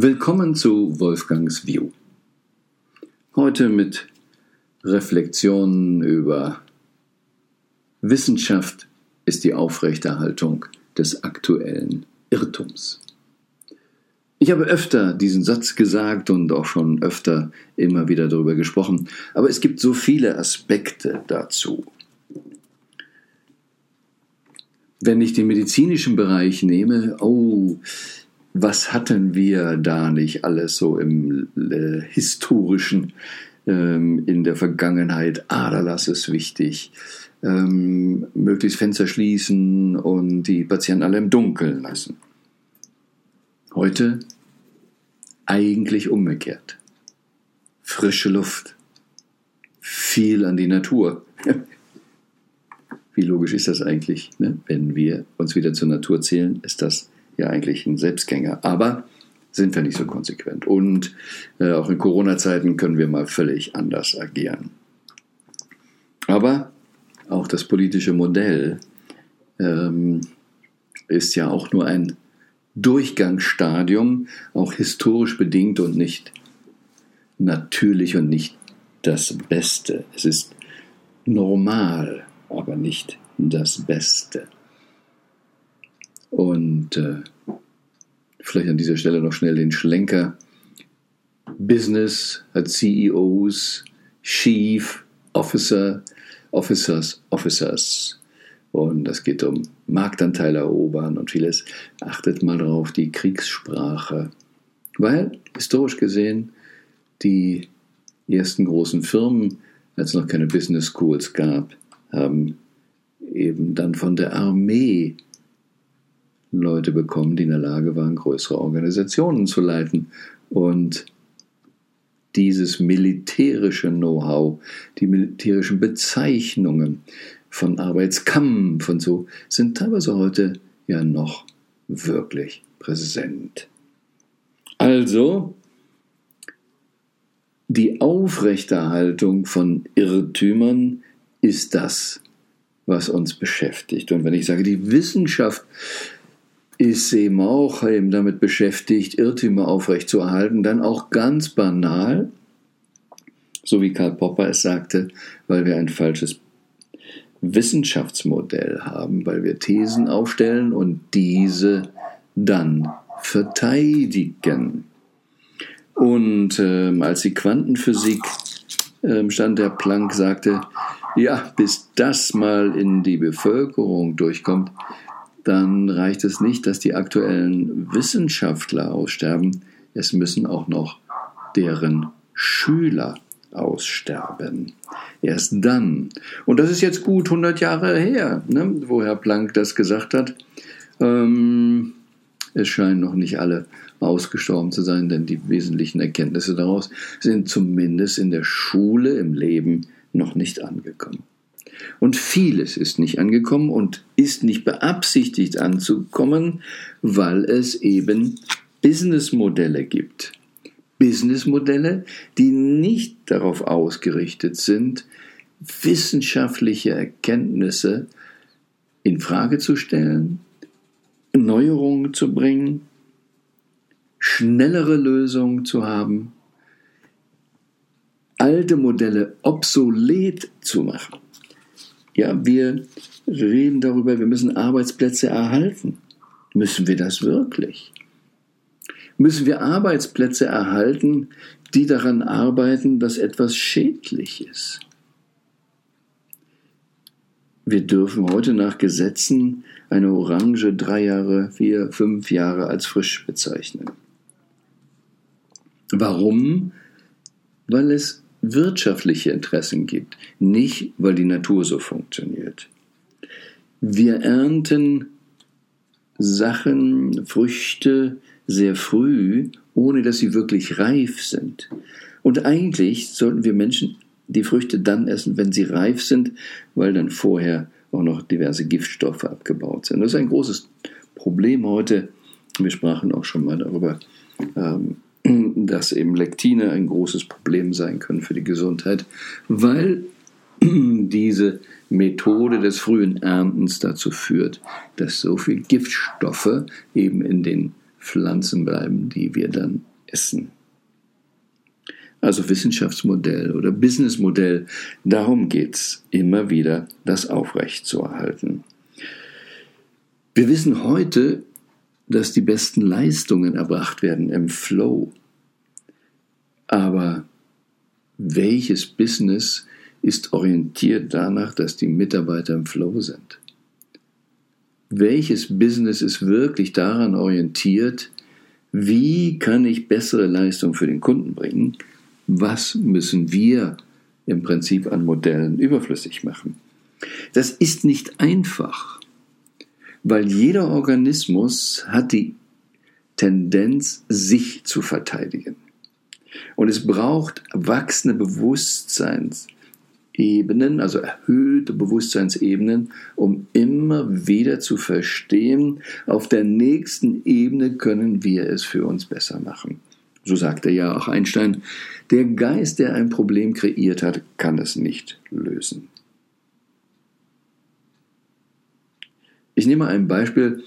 Willkommen zu Wolfgangs View. Heute mit Reflexionen über Wissenschaft ist die Aufrechterhaltung des aktuellen Irrtums. Ich habe öfter diesen Satz gesagt und auch schon öfter immer wieder darüber gesprochen, aber es gibt so viele Aspekte dazu. Wenn ich den medizinischen Bereich nehme, oh, was hatten wir da nicht alles so im äh, historischen, ähm, in der Vergangenheit? Aderlass ist wichtig. Ähm, möglichst Fenster schließen und die Patienten alle im Dunkeln lassen. Heute eigentlich umgekehrt. Frische Luft. Viel an die Natur. Wie logisch ist das eigentlich? Ne? Wenn wir uns wieder zur Natur zählen, ist das ja eigentlich ein Selbstgänger. Aber sind wir nicht so konsequent. Und äh, auch in Corona-Zeiten können wir mal völlig anders agieren. Aber auch das politische Modell ähm, ist ja auch nur ein Durchgangsstadium, auch historisch bedingt und nicht natürlich und nicht das Beste. Es ist normal, aber nicht das Beste. Und äh, vielleicht an dieser Stelle noch schnell den Schlenker. Business hat CEOs, Chief, Officer, Officers, Officers. Und das geht um Marktanteil erobern und vieles. Achtet mal drauf, die Kriegssprache. Weil, historisch gesehen, die ersten großen Firmen, als es noch keine Business Schools gab, haben eben dann von der Armee Leute bekommen, die in der Lage waren, größere Organisationen zu leiten. Und dieses militärische Know-how, die militärischen Bezeichnungen von Arbeitskampf und so, sind teilweise heute ja noch wirklich präsent. Also, die Aufrechterhaltung von Irrtümern ist das, was uns beschäftigt. Und wenn ich sage, die Wissenschaft ist eben auch eben damit beschäftigt, Irrtümer aufrechtzuerhalten, dann auch ganz banal, so wie Karl Popper es sagte, weil wir ein falsches Wissenschaftsmodell haben, weil wir Thesen aufstellen und diese dann verteidigen. Und äh, als die Quantenphysik äh, stand, der Planck sagte, ja, bis das mal in die Bevölkerung durchkommt, dann reicht es nicht, dass die aktuellen Wissenschaftler aussterben, es müssen auch noch deren Schüler aussterben. Erst dann, und das ist jetzt gut 100 Jahre her, ne, wo Herr Planck das gesagt hat, ähm, es scheinen noch nicht alle ausgestorben zu sein, denn die wesentlichen Erkenntnisse daraus sind zumindest in der Schule, im Leben noch nicht angekommen. Und vieles ist nicht angekommen und ist nicht beabsichtigt anzukommen, weil es eben Businessmodelle gibt. Businessmodelle, die nicht darauf ausgerichtet sind, wissenschaftliche Erkenntnisse in Frage zu stellen, Neuerungen zu bringen, schnellere Lösungen zu haben, alte Modelle obsolet zu machen. Ja, wir reden darüber, wir müssen Arbeitsplätze erhalten. Müssen wir das wirklich? Müssen wir Arbeitsplätze erhalten, die daran arbeiten, dass etwas schädlich ist? Wir dürfen heute nach Gesetzen eine Orange drei Jahre, vier, fünf Jahre als frisch bezeichnen. Warum? Weil es wirtschaftliche Interessen gibt, nicht weil die Natur so funktioniert. Wir ernten Sachen, Früchte sehr früh, ohne dass sie wirklich reif sind. Und eigentlich sollten wir Menschen die Früchte dann essen, wenn sie reif sind, weil dann vorher auch noch diverse Giftstoffe abgebaut sind. Das ist ein großes Problem heute. Wir sprachen auch schon mal darüber, ähm, dass eben Lektine ein großes Problem sein können für die Gesundheit, weil diese Methode des frühen Erntens dazu führt, dass so viel Giftstoffe eben in den Pflanzen bleiben, die wir dann essen. Also Wissenschaftsmodell oder Businessmodell, darum geht es immer wieder, das aufrechtzuerhalten. Wir wissen heute, dass die besten Leistungen erbracht werden im Flow. Aber welches Business ist orientiert danach, dass die Mitarbeiter im Flow sind? Welches Business ist wirklich daran orientiert, wie kann ich bessere Leistung für den Kunden bringen? Was müssen wir im Prinzip an Modellen überflüssig machen? Das ist nicht einfach, weil jeder Organismus hat die Tendenz, sich zu verteidigen. Und es braucht wachsende Bewusstseinsebenen, also erhöhte Bewusstseinsebenen, um immer wieder zu verstehen, auf der nächsten Ebene können wir es für uns besser machen. So sagte ja auch Einstein, der Geist, der ein Problem kreiert hat, kann es nicht lösen. Ich nehme ein Beispiel,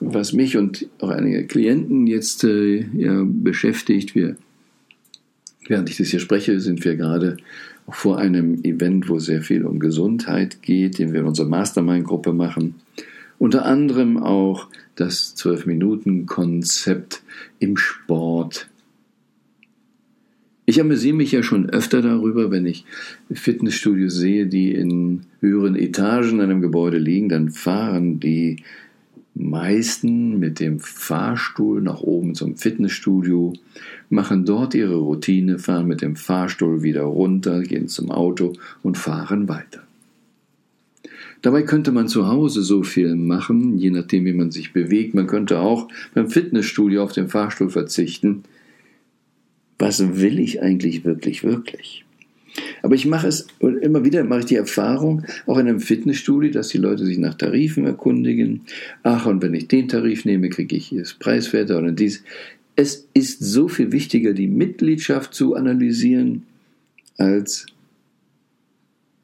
was mich und auch einige Klienten jetzt äh, ja, beschäftigt. Wir Während ich das hier spreche, sind wir gerade vor einem Event, wo sehr viel um Gesundheit geht, den wir in unserer Mastermind-Gruppe machen. Unter anderem auch das 12-Minuten-Konzept im Sport. Ich amüsiere mich ja schon öfter darüber, wenn ich Fitnessstudios sehe, die in höheren Etagen in einem Gebäude liegen, dann fahren die meisten mit dem Fahrstuhl nach oben zum Fitnessstudio, machen dort ihre Routine, fahren mit dem Fahrstuhl wieder runter, gehen zum Auto und fahren weiter. Dabei könnte man zu Hause so viel machen, je nachdem, wie man sich bewegt. Man könnte auch beim Fitnessstudio auf den Fahrstuhl verzichten. Was will ich eigentlich wirklich, wirklich? Aber ich mache es, und immer wieder mache ich die Erfahrung, auch in einem Fitnessstudio, dass die Leute sich nach Tarifen erkundigen. Ach, und wenn ich den Tarif nehme, kriege ich hier das preiswerter oder dies. Es ist so viel wichtiger, die Mitgliedschaft zu analysieren, als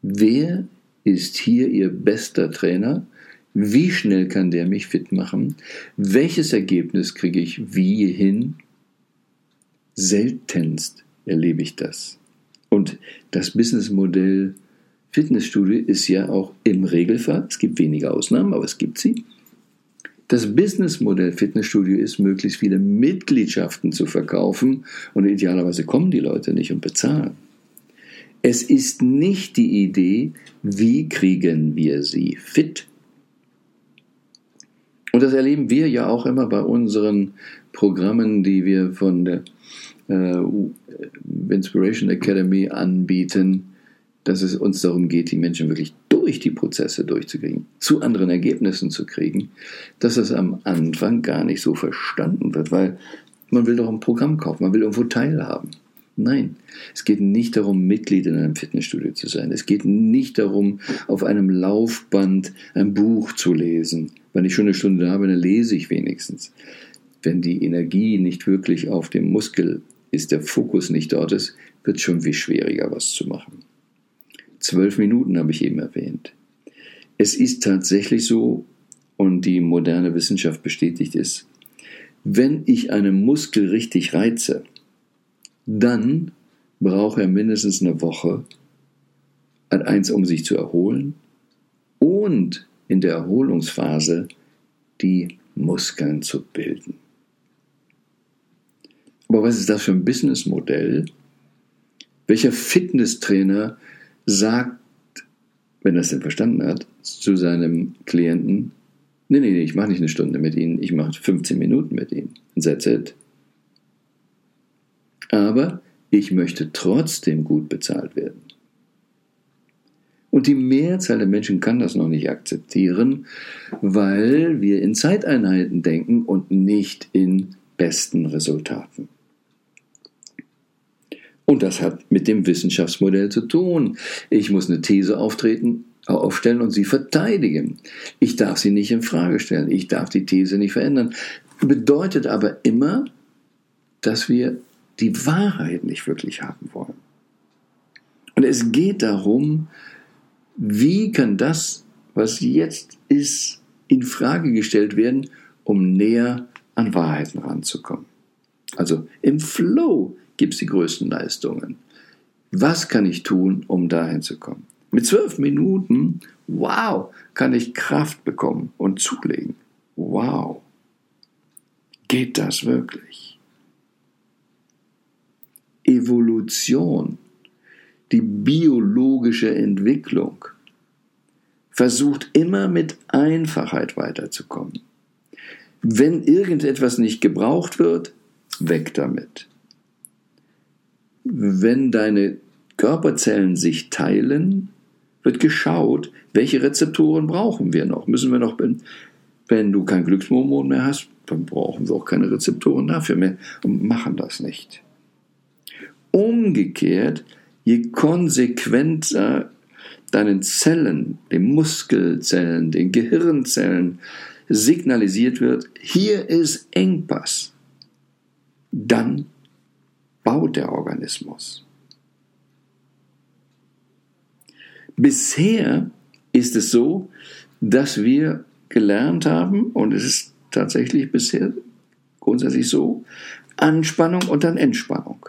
wer ist hier Ihr bester Trainer? Wie schnell kann der mich fit machen? Welches Ergebnis kriege ich wie hin? Seltenst erlebe ich das. Und das Businessmodell Fitnessstudio ist ja auch im Regelfall, es gibt wenige Ausnahmen, aber es gibt sie. Das Businessmodell Fitnessstudio ist, möglichst viele Mitgliedschaften zu verkaufen und idealerweise kommen die Leute nicht und bezahlen. Es ist nicht die Idee, wie kriegen wir sie fit. Das erleben wir ja auch immer bei unseren Programmen, die wir von der äh, Inspiration Academy anbieten, dass es uns darum geht, die Menschen wirklich durch die Prozesse durchzukriegen, zu anderen Ergebnissen zu kriegen, dass es am Anfang gar nicht so verstanden wird, weil man will doch ein Programm kaufen, man will irgendwo teilhaben. Nein, es geht nicht darum, Mitglied in einem Fitnessstudio zu sein. Es geht nicht darum, auf einem Laufband ein Buch zu lesen. Wenn ich schon eine Stunde da bin, dann lese ich wenigstens. Wenn die Energie nicht wirklich auf dem Muskel ist, der Fokus nicht dort ist, wird es schon viel schwieriger, was zu machen. Zwölf Minuten habe ich eben erwähnt. Es ist tatsächlich so, und die moderne Wissenschaft bestätigt es, wenn ich einen Muskel richtig reize, dann braucht er mindestens eine Woche, eins, um sich zu erholen und in der Erholungsphase die Muskeln zu bilden. Aber was ist das für ein Businessmodell? Welcher Fitnesstrainer sagt, wenn er es denn verstanden hat, zu seinem Klienten, nee, nee, nee, ich mache nicht eine Stunde mit Ihnen, ich mache 15 Minuten mit Ihnen. That's it. Aber ich möchte trotzdem gut bezahlt werden. Und die Mehrzahl der Menschen kann das noch nicht akzeptieren, weil wir in Zeiteinheiten denken und nicht in besten Resultaten. Und das hat mit dem Wissenschaftsmodell zu tun. Ich muss eine These auftreten, aufstellen und sie verteidigen. Ich darf sie nicht in Frage stellen. Ich darf die These nicht verändern. Bedeutet aber immer, dass wir die Wahrheit nicht wirklich haben wollen. Und es geht darum, wie kann das, was jetzt ist, in Frage gestellt werden, um näher an Wahrheiten ranzukommen. Also im Flow gibt es die größten Leistungen. Was kann ich tun, um dahin zu kommen? Mit zwölf Minuten, wow, kann ich Kraft bekommen und zulegen. Wow. Geht das wirklich? Evolution, die biologische Entwicklung, versucht immer mit Einfachheit weiterzukommen. Wenn irgendetwas nicht gebraucht wird, weg damit. Wenn deine Körperzellen sich teilen, wird geschaut, welche Rezeptoren brauchen wir noch. Müssen wir noch, wenn, wenn du kein Glückshormon mehr hast, dann brauchen wir auch keine Rezeptoren dafür mehr und machen das nicht. Umgekehrt, je konsequenter deinen Zellen, den Muskelzellen, den Gehirnzellen signalisiert wird, hier ist Engpass, dann baut der Organismus. Bisher ist es so, dass wir gelernt haben, und es ist tatsächlich bisher grundsätzlich so, Anspannung und dann Entspannung.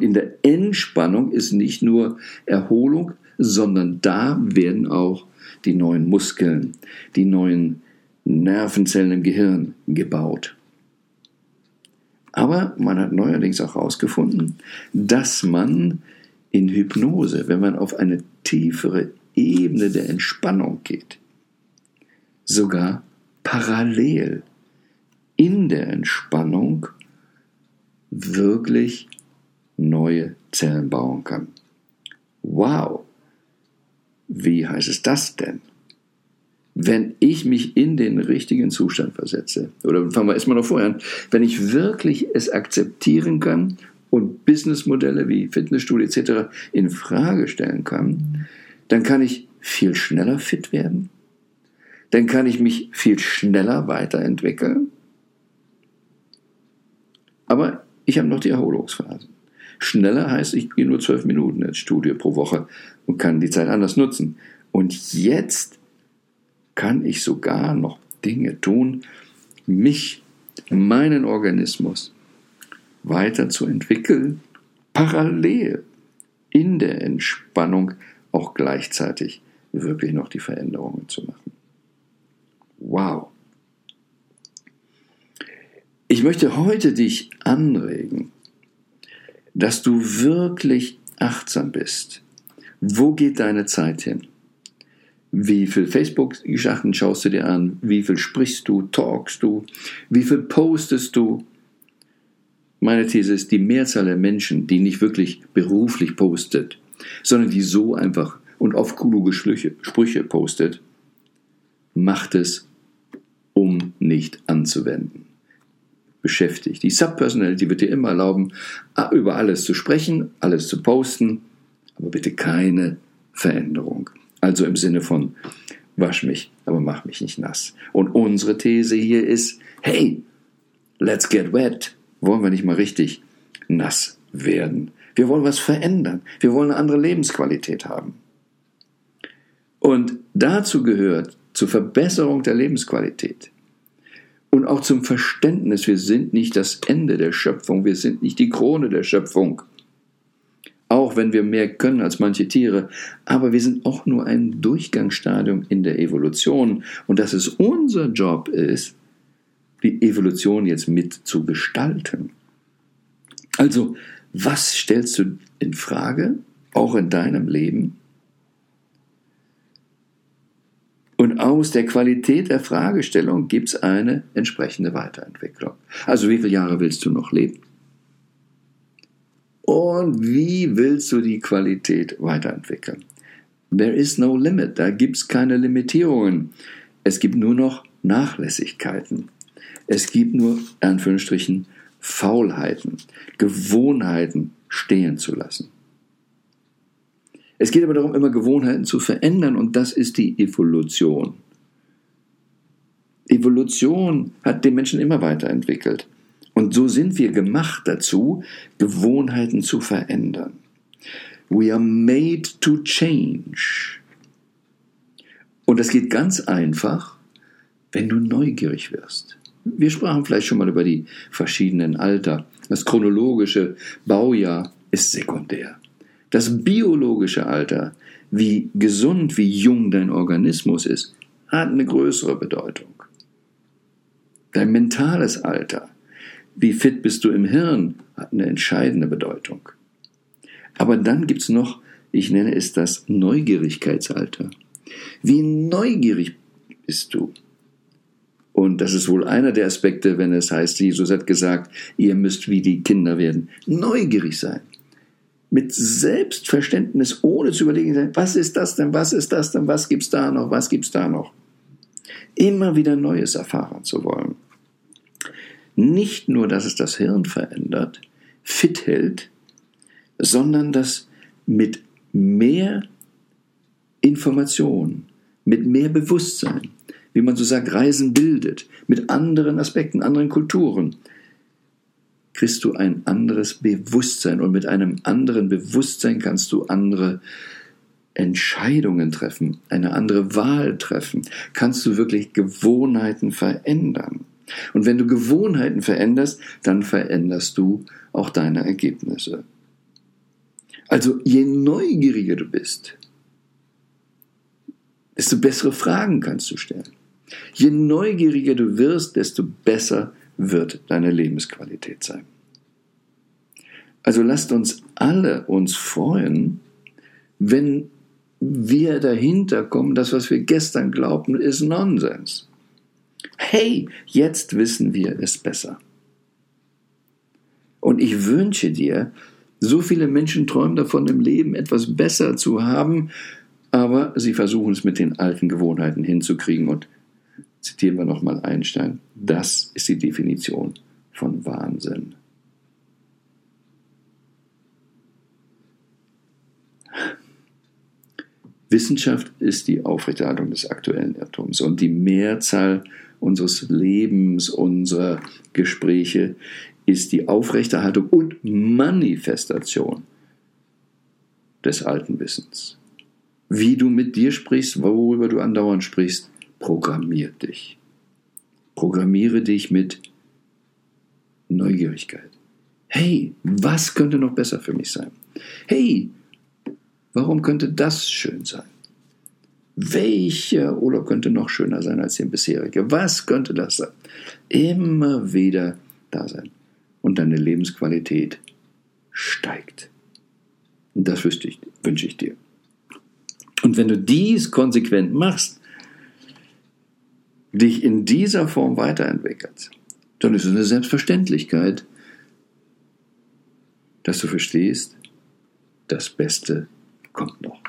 Und in der Entspannung ist nicht nur Erholung, sondern da werden auch die neuen Muskeln, die neuen Nervenzellen im Gehirn gebaut. Aber man hat neuerdings auch herausgefunden, dass man in Hypnose, wenn man auf eine tiefere Ebene der Entspannung geht, sogar parallel in der Entspannung wirklich neue Zellen bauen kann. Wow! Wie heißt es das denn? Wenn ich mich in den richtigen Zustand versetze, oder fangen wir erstmal noch vorher an, wenn ich wirklich es akzeptieren kann und Businessmodelle wie Fitnessstudio etc. in Frage stellen kann, dann kann ich viel schneller fit werden, dann kann ich mich viel schneller weiterentwickeln. Aber ich habe noch die Erholungsphasen. Schneller heißt, ich gehe nur zwölf Minuten ins Studio pro Woche und kann die Zeit anders nutzen. Und jetzt kann ich sogar noch Dinge tun, mich, meinen Organismus weiterzuentwickeln, parallel in der Entspannung auch gleichzeitig wirklich noch die Veränderungen zu machen. Wow. Ich möchte heute dich anregen, dass du wirklich achtsam bist. Wo geht deine Zeit hin? Wie viel Facebook-Sachen schaust du dir an? Wie viel sprichst du, talkst du? Wie viel postest du? Meine These ist, die Mehrzahl der Menschen, die nicht wirklich beruflich postet, sondern die so einfach und auf kluge Sprüche postet, macht es, um nicht anzuwenden. Beschäftigt. Die Subpersonality wird dir immer erlauben, über alles zu sprechen, alles zu posten, aber bitte keine Veränderung. Also im Sinne von, wasch mich, aber mach mich nicht nass. Und unsere These hier ist, hey, let's get wet. Wollen wir nicht mal richtig nass werden? Wir wollen was verändern. Wir wollen eine andere Lebensqualität haben. Und dazu gehört zur Verbesserung der Lebensqualität und auch zum Verständnis, wir sind nicht das Ende der Schöpfung, wir sind nicht die Krone der Schöpfung. Auch wenn wir mehr können als manche Tiere, aber wir sind auch nur ein Durchgangsstadium in der Evolution und dass es unser Job ist, die Evolution jetzt mit zu gestalten. Also, was stellst du in Frage, auch in deinem Leben? Und aus der Qualität der Fragestellung gibt es eine entsprechende Weiterentwicklung. Also wie viele Jahre willst du noch leben? Und wie willst du die Qualität weiterentwickeln? There is no limit, da gibt es keine Limitierungen. Es gibt nur noch Nachlässigkeiten. Es gibt nur, Anführungsstrichen, Faulheiten, Gewohnheiten stehen zu lassen. Es geht aber darum, immer Gewohnheiten zu verändern und das ist die Evolution. Evolution hat den Menschen immer weiterentwickelt. Und so sind wir gemacht dazu, Gewohnheiten zu verändern. We are made to change. Und das geht ganz einfach, wenn du neugierig wirst. Wir sprachen vielleicht schon mal über die verschiedenen Alter. Das chronologische Baujahr ist sekundär. Das biologische Alter, wie gesund, wie jung dein Organismus ist, hat eine größere Bedeutung. Dein mentales Alter, wie fit bist du im Hirn, hat eine entscheidende Bedeutung. Aber dann gibt es noch, ich nenne es das Neugierigkeitsalter. Wie neugierig bist du? Und das ist wohl einer der Aspekte, wenn es heißt, Jesus hat gesagt, ihr müsst wie die Kinder werden. Neugierig sein. Mit Selbstverständnis, ohne zu überlegen, was ist das denn, was ist das denn, was gibt's da noch, was gibt's da noch. Immer wieder Neues erfahren zu wollen. Nicht nur, dass es das Hirn verändert, fit hält, sondern dass mit mehr Information, mit mehr Bewusstsein, wie man so sagt, Reisen bildet, mit anderen Aspekten, anderen Kulturen, kriegst du ein anderes Bewusstsein und mit einem anderen Bewusstsein kannst du andere Entscheidungen treffen, eine andere Wahl treffen, kannst du wirklich Gewohnheiten verändern. Und wenn du Gewohnheiten veränderst, dann veränderst du auch deine Ergebnisse. Also je neugieriger du bist, desto bessere Fragen kannst du stellen. Je neugieriger du wirst, desto besser wird deine Lebensqualität sein. Also lasst uns alle uns freuen, wenn wir dahinter kommen, das, was wir gestern glaubten, ist Nonsens. Hey, jetzt wissen wir es besser. Und ich wünsche dir, so viele Menschen träumen davon, im Leben etwas besser zu haben, aber sie versuchen es mit den alten Gewohnheiten hinzukriegen. Und zitieren wir nochmal Einstein, das ist die Definition von Wahnsinn. Wissenschaft ist die Aufrechterhaltung des aktuellen Irrtums und die Mehrzahl unseres Lebens, unserer Gespräche ist die Aufrechterhaltung und Manifestation des alten Wissens. Wie du mit dir sprichst, worüber du andauernd sprichst, programmier dich. Programmiere dich mit Neugierigkeit. Hey, was könnte noch besser für mich sein? Hey, warum könnte das schön sein? Welcher Urlaub könnte noch schöner sein als der bisherige? Was könnte das sein? Immer wieder da sein. Und deine Lebensqualität steigt. Und das wünsche ich, wünsche ich dir. Und wenn du dies konsequent machst, dich in dieser Form weiterentwickelst, dann ist es eine Selbstverständlichkeit, dass du verstehst, das Beste kommt noch.